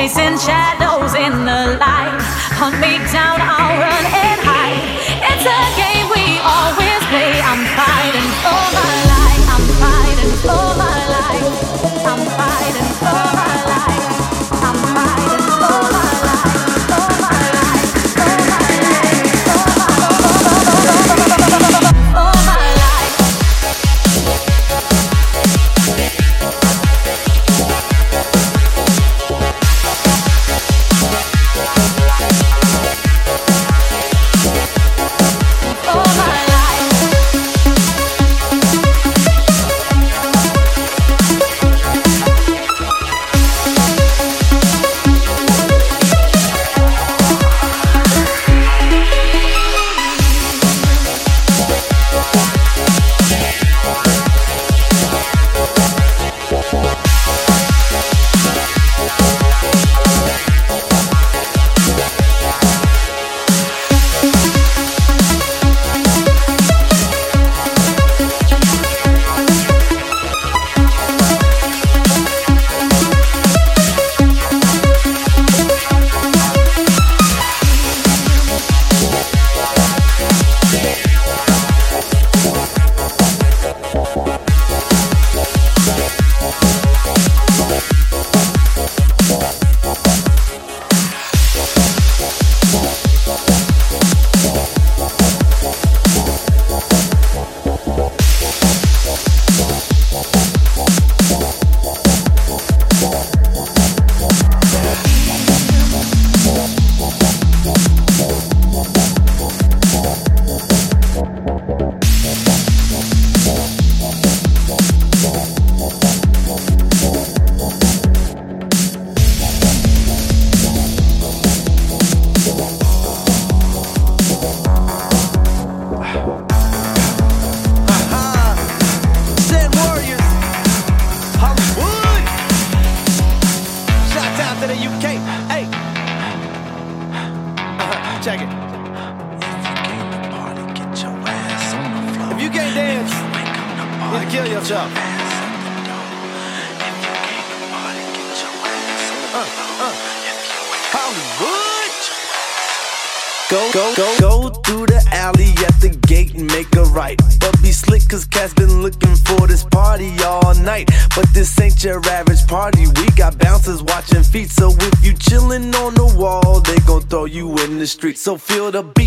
chasing shadows in the light. Hunt me down, I'll run. so feel the beat.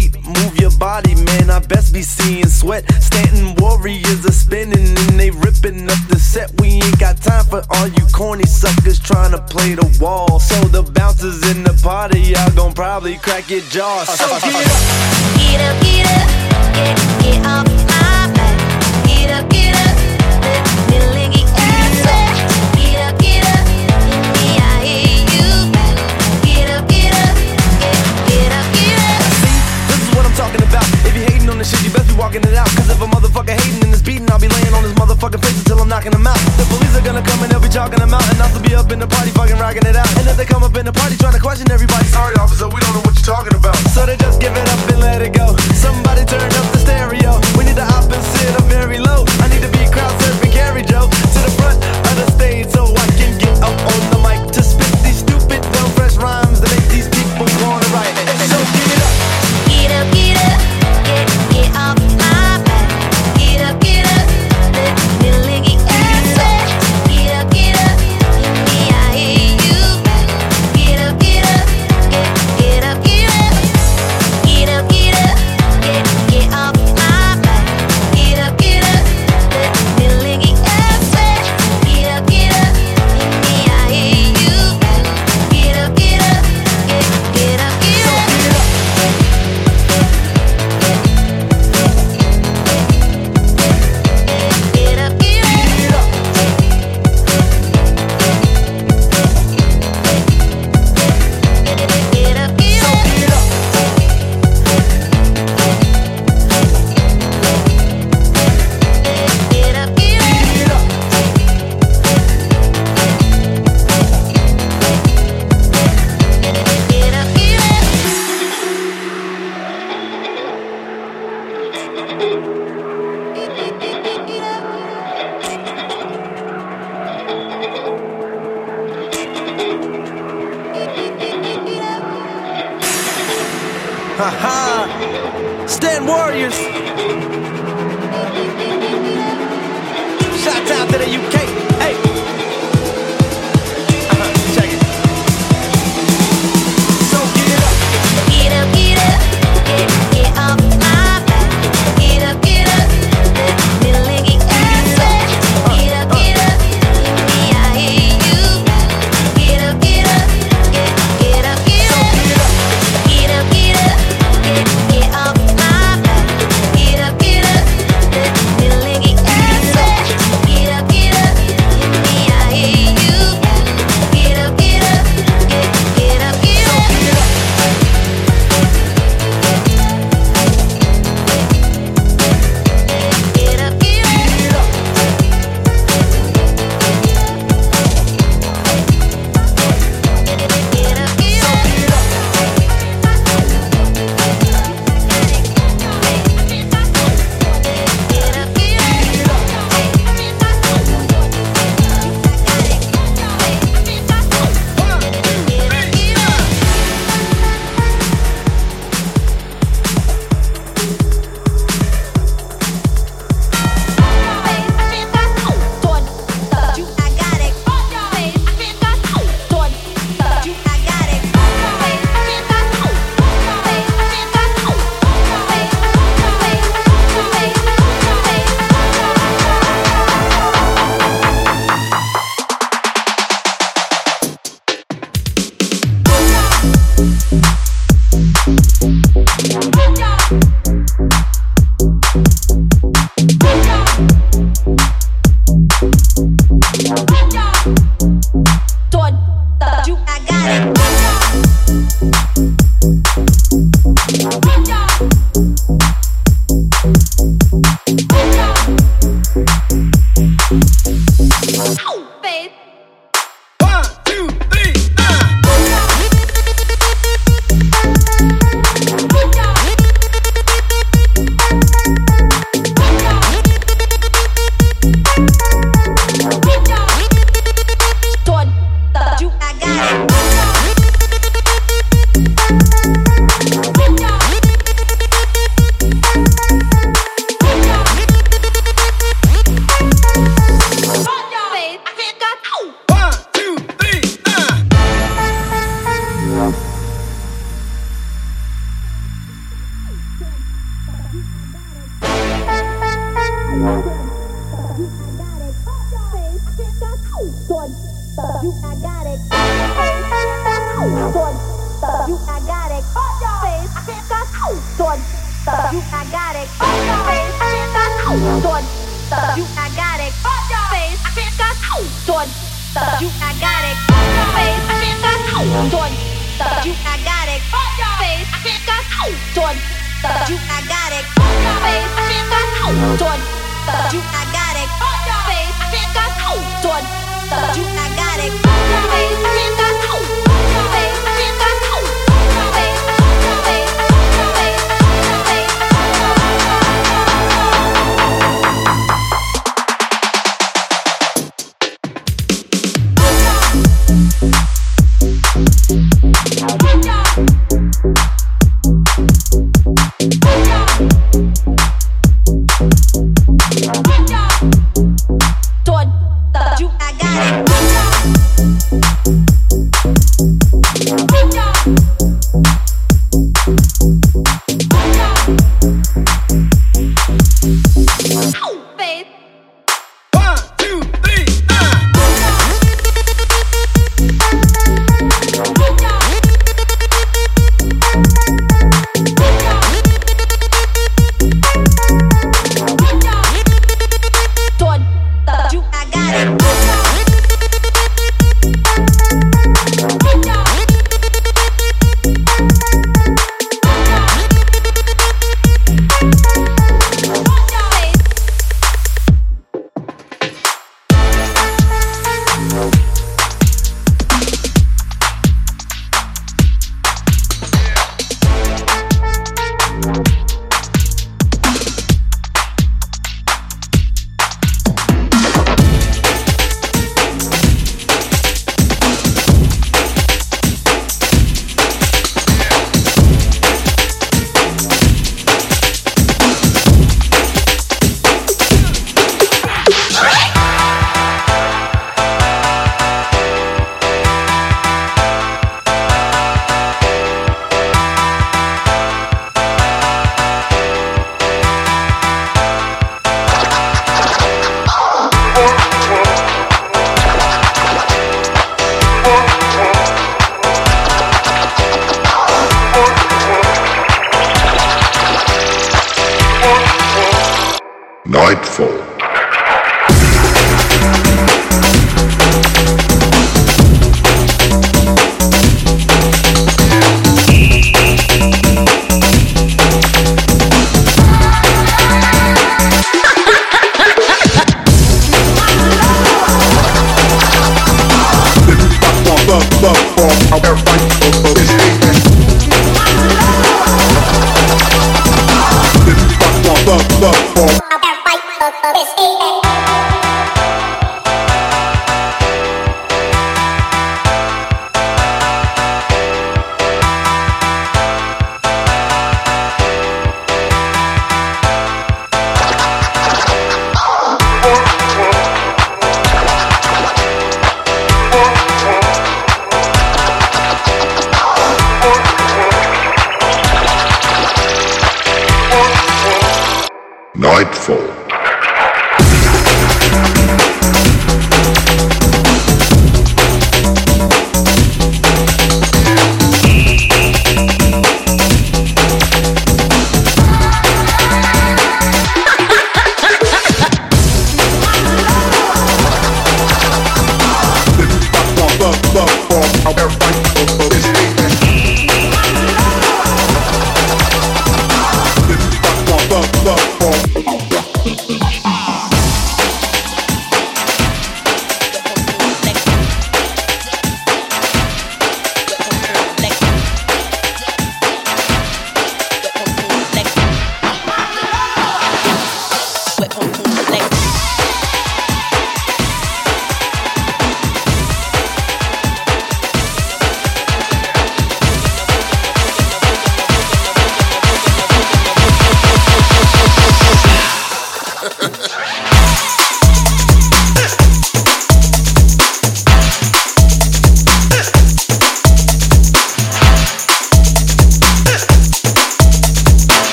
I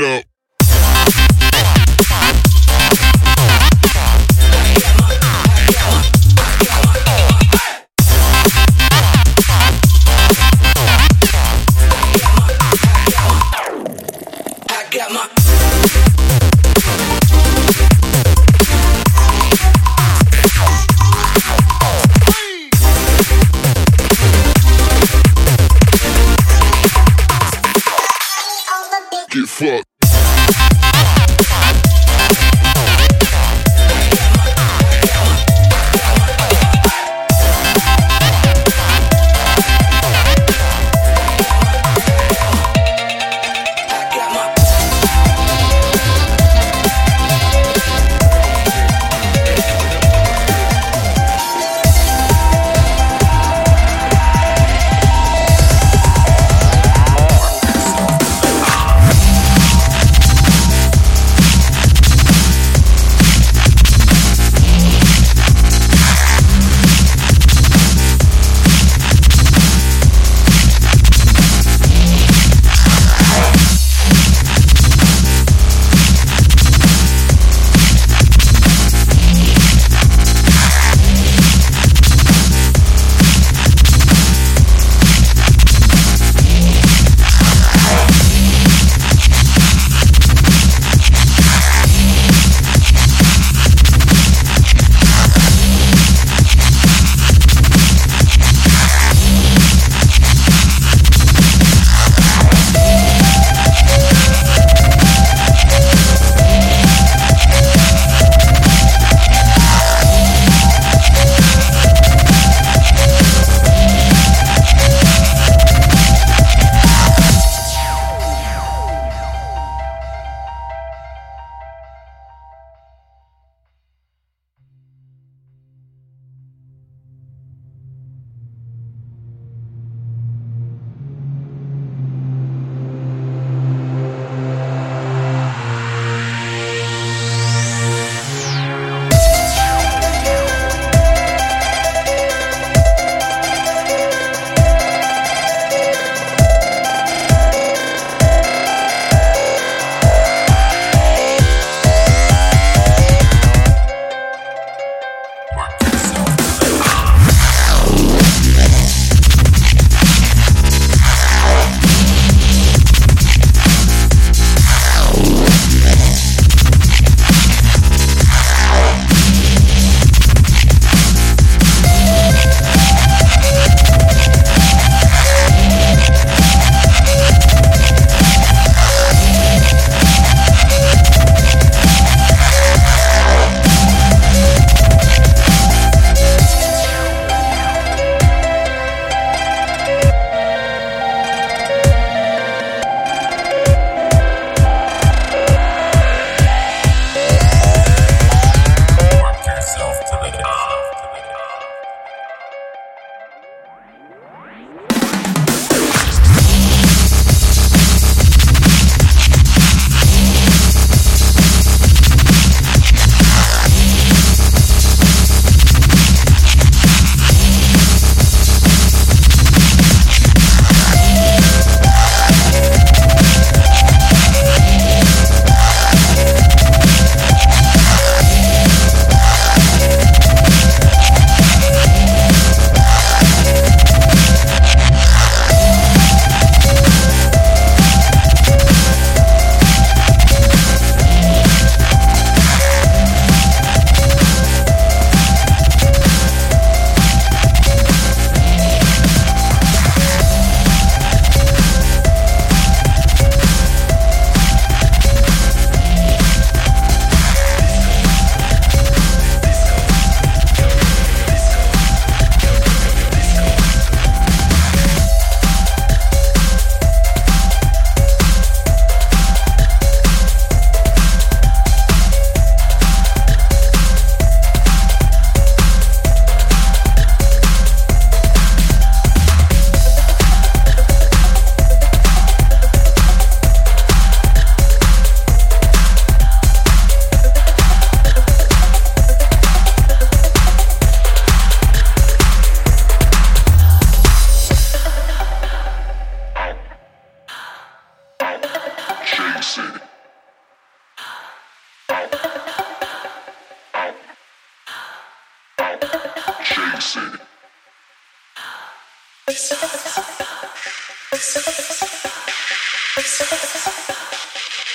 it up.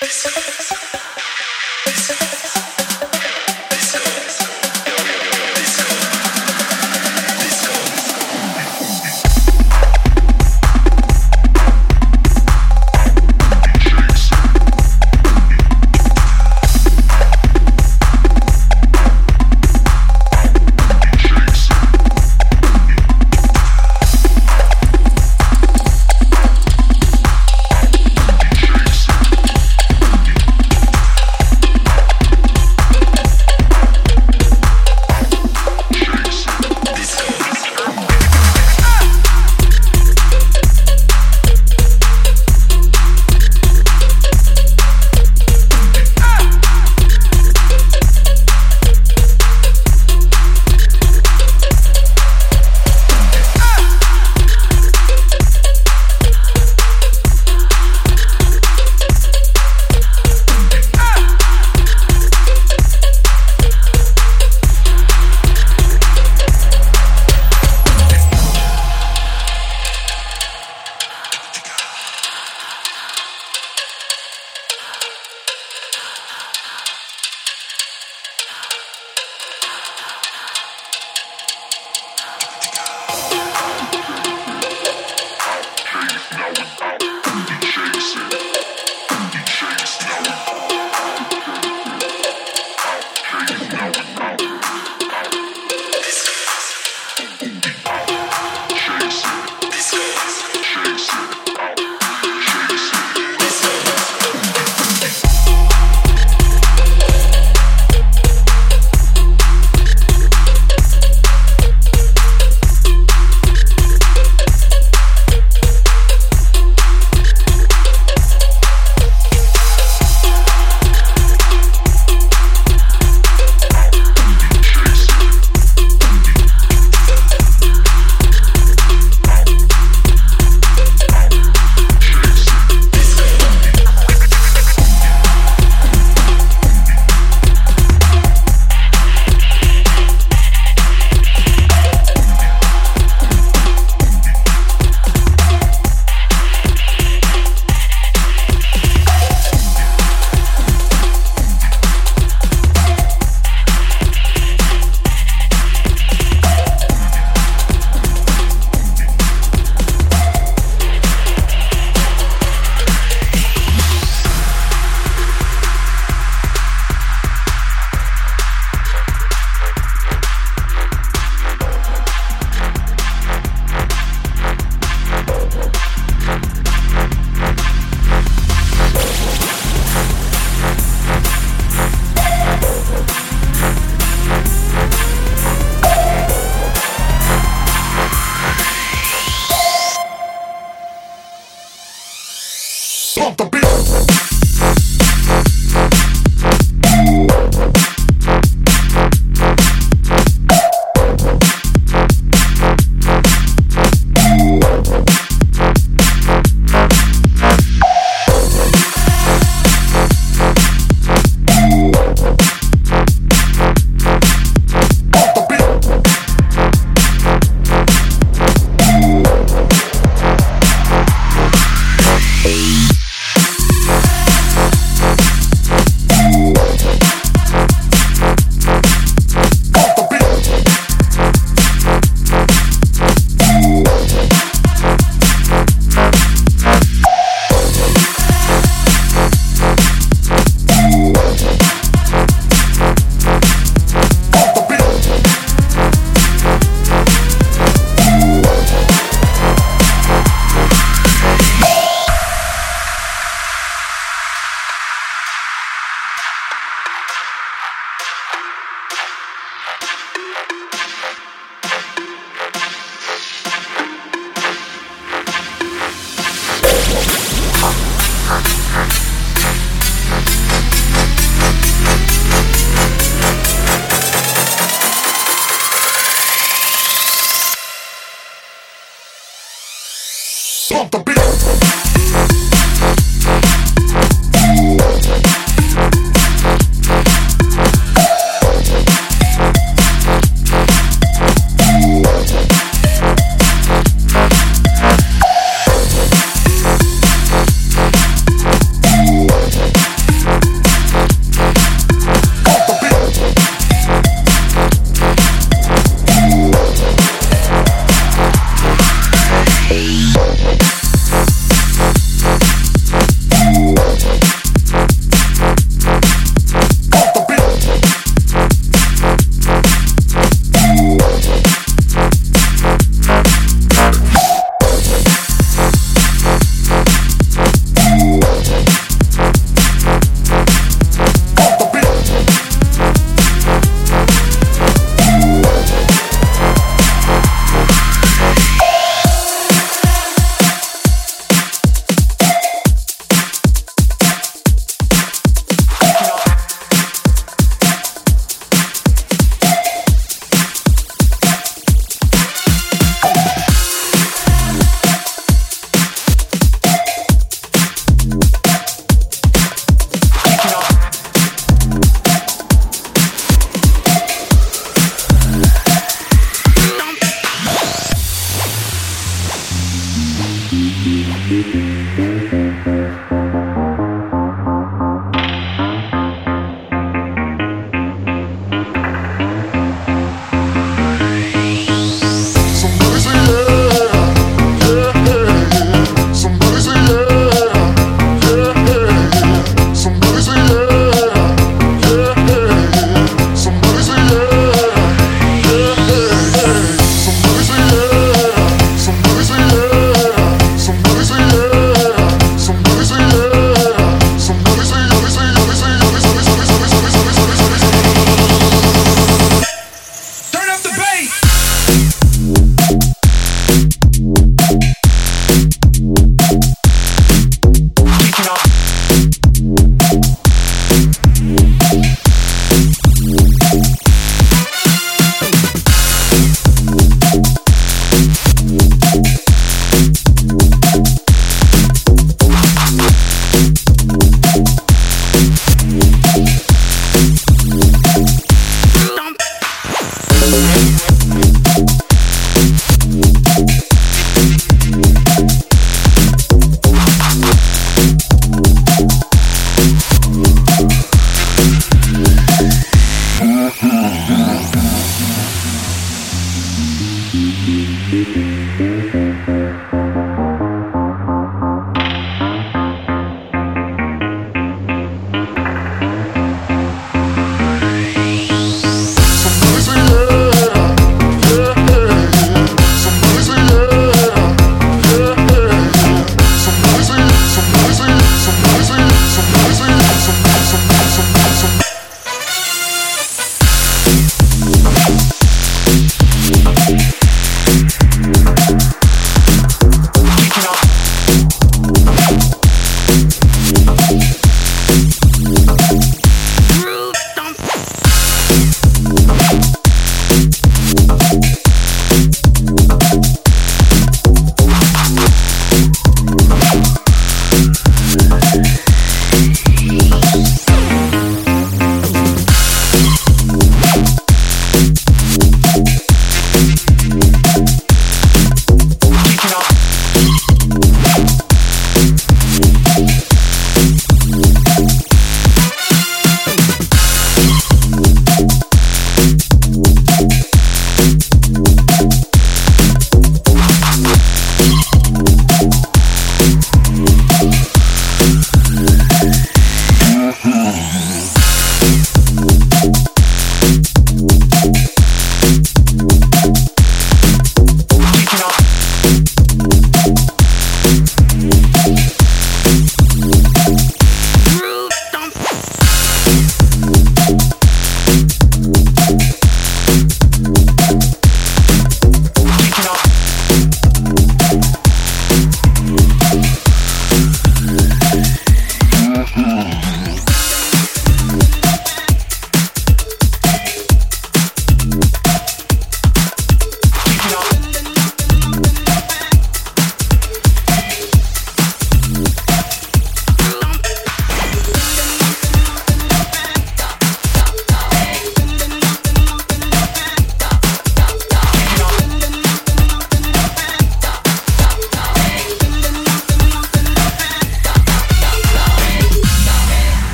Thanks.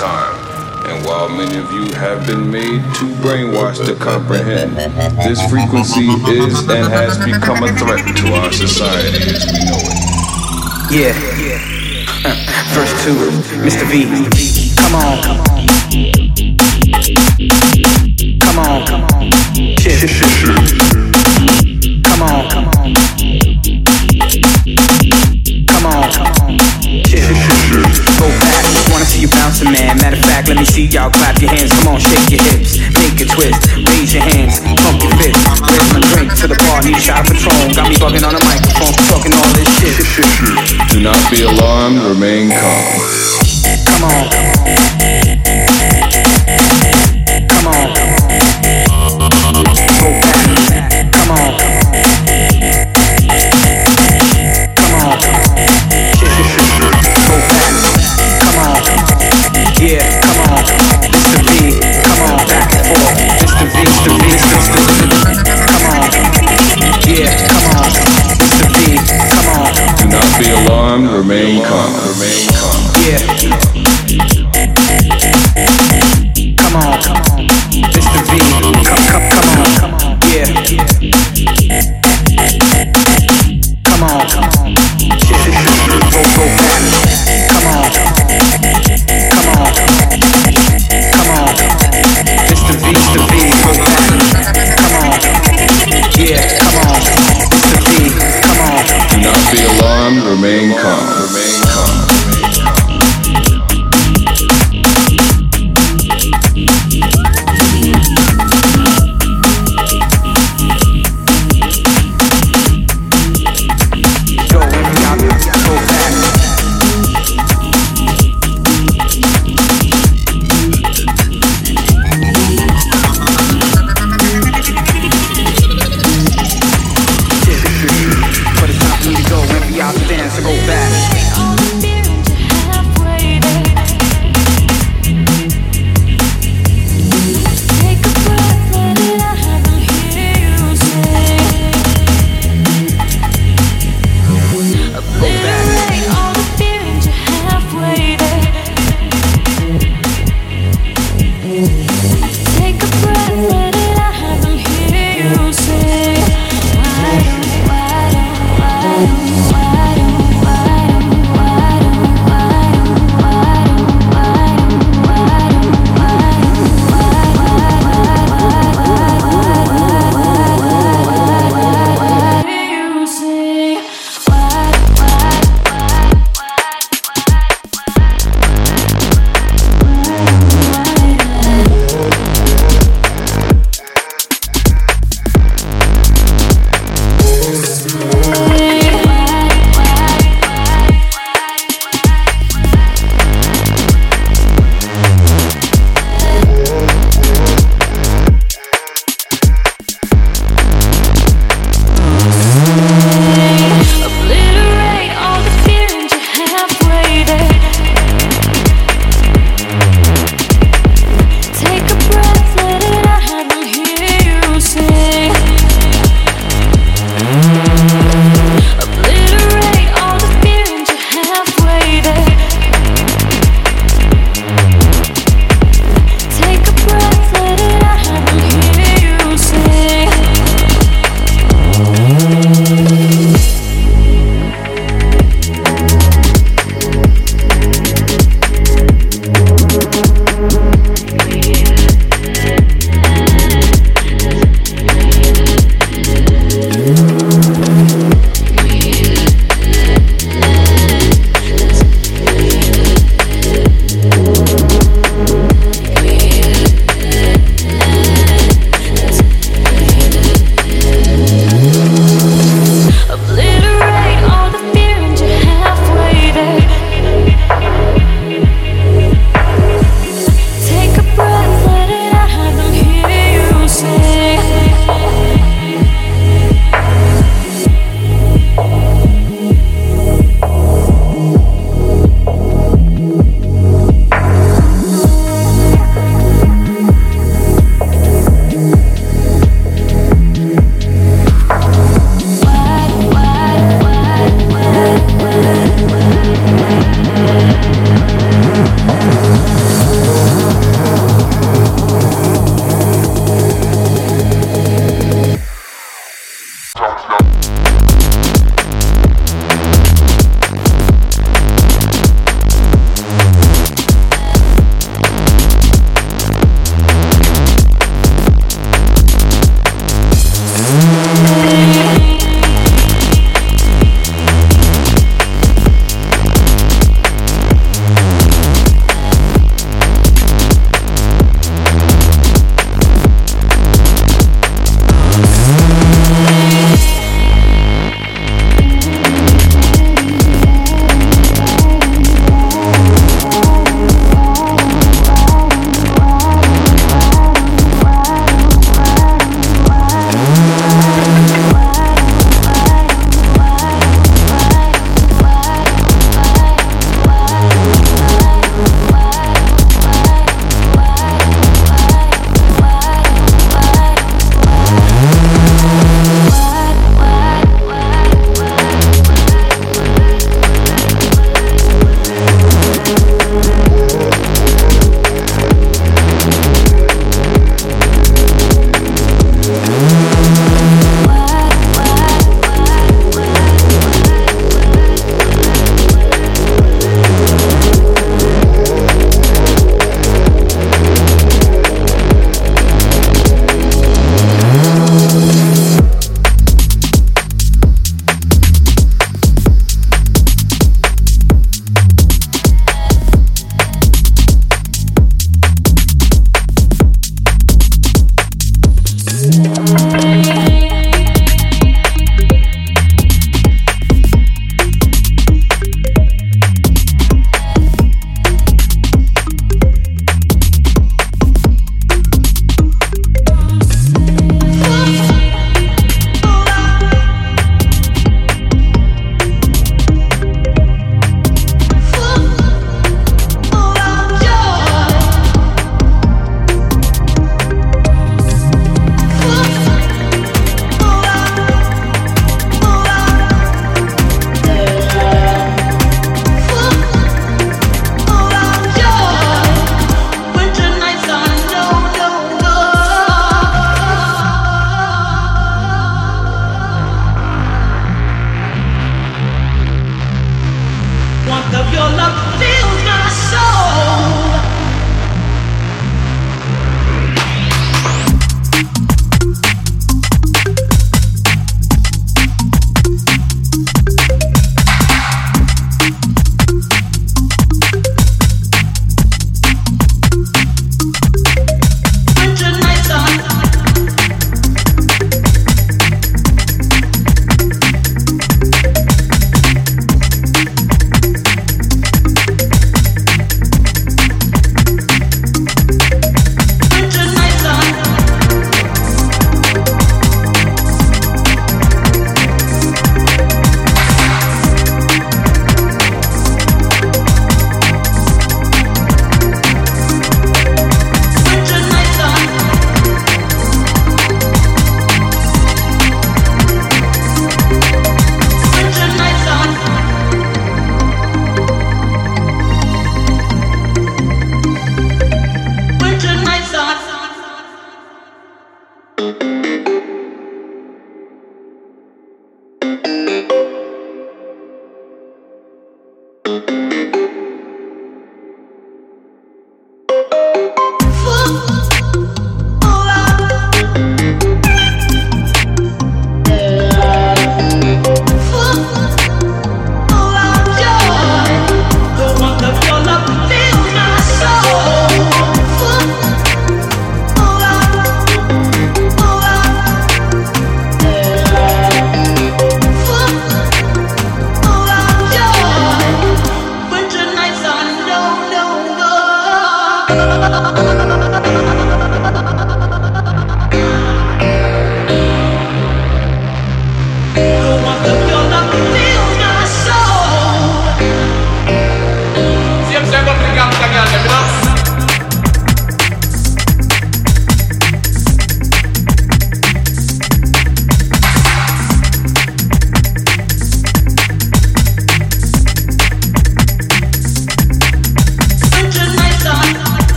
time. And while many of you have been made too brainwashed to comprehend, this frequency is and has become a threat to our society as we know it. Yeah. First 2, Mr. V. Come on. Come on. Come on. Come on. a man. Matter of fact, let me see y'all clap your hands. Come on, shake your hips, make a twist, raise your hands, pump your fist. Where's my drink to the bar? Need a shot of Patron. Got me bugging on the microphone, talking all this shit. Do not be alarmed, remain calm. Come on.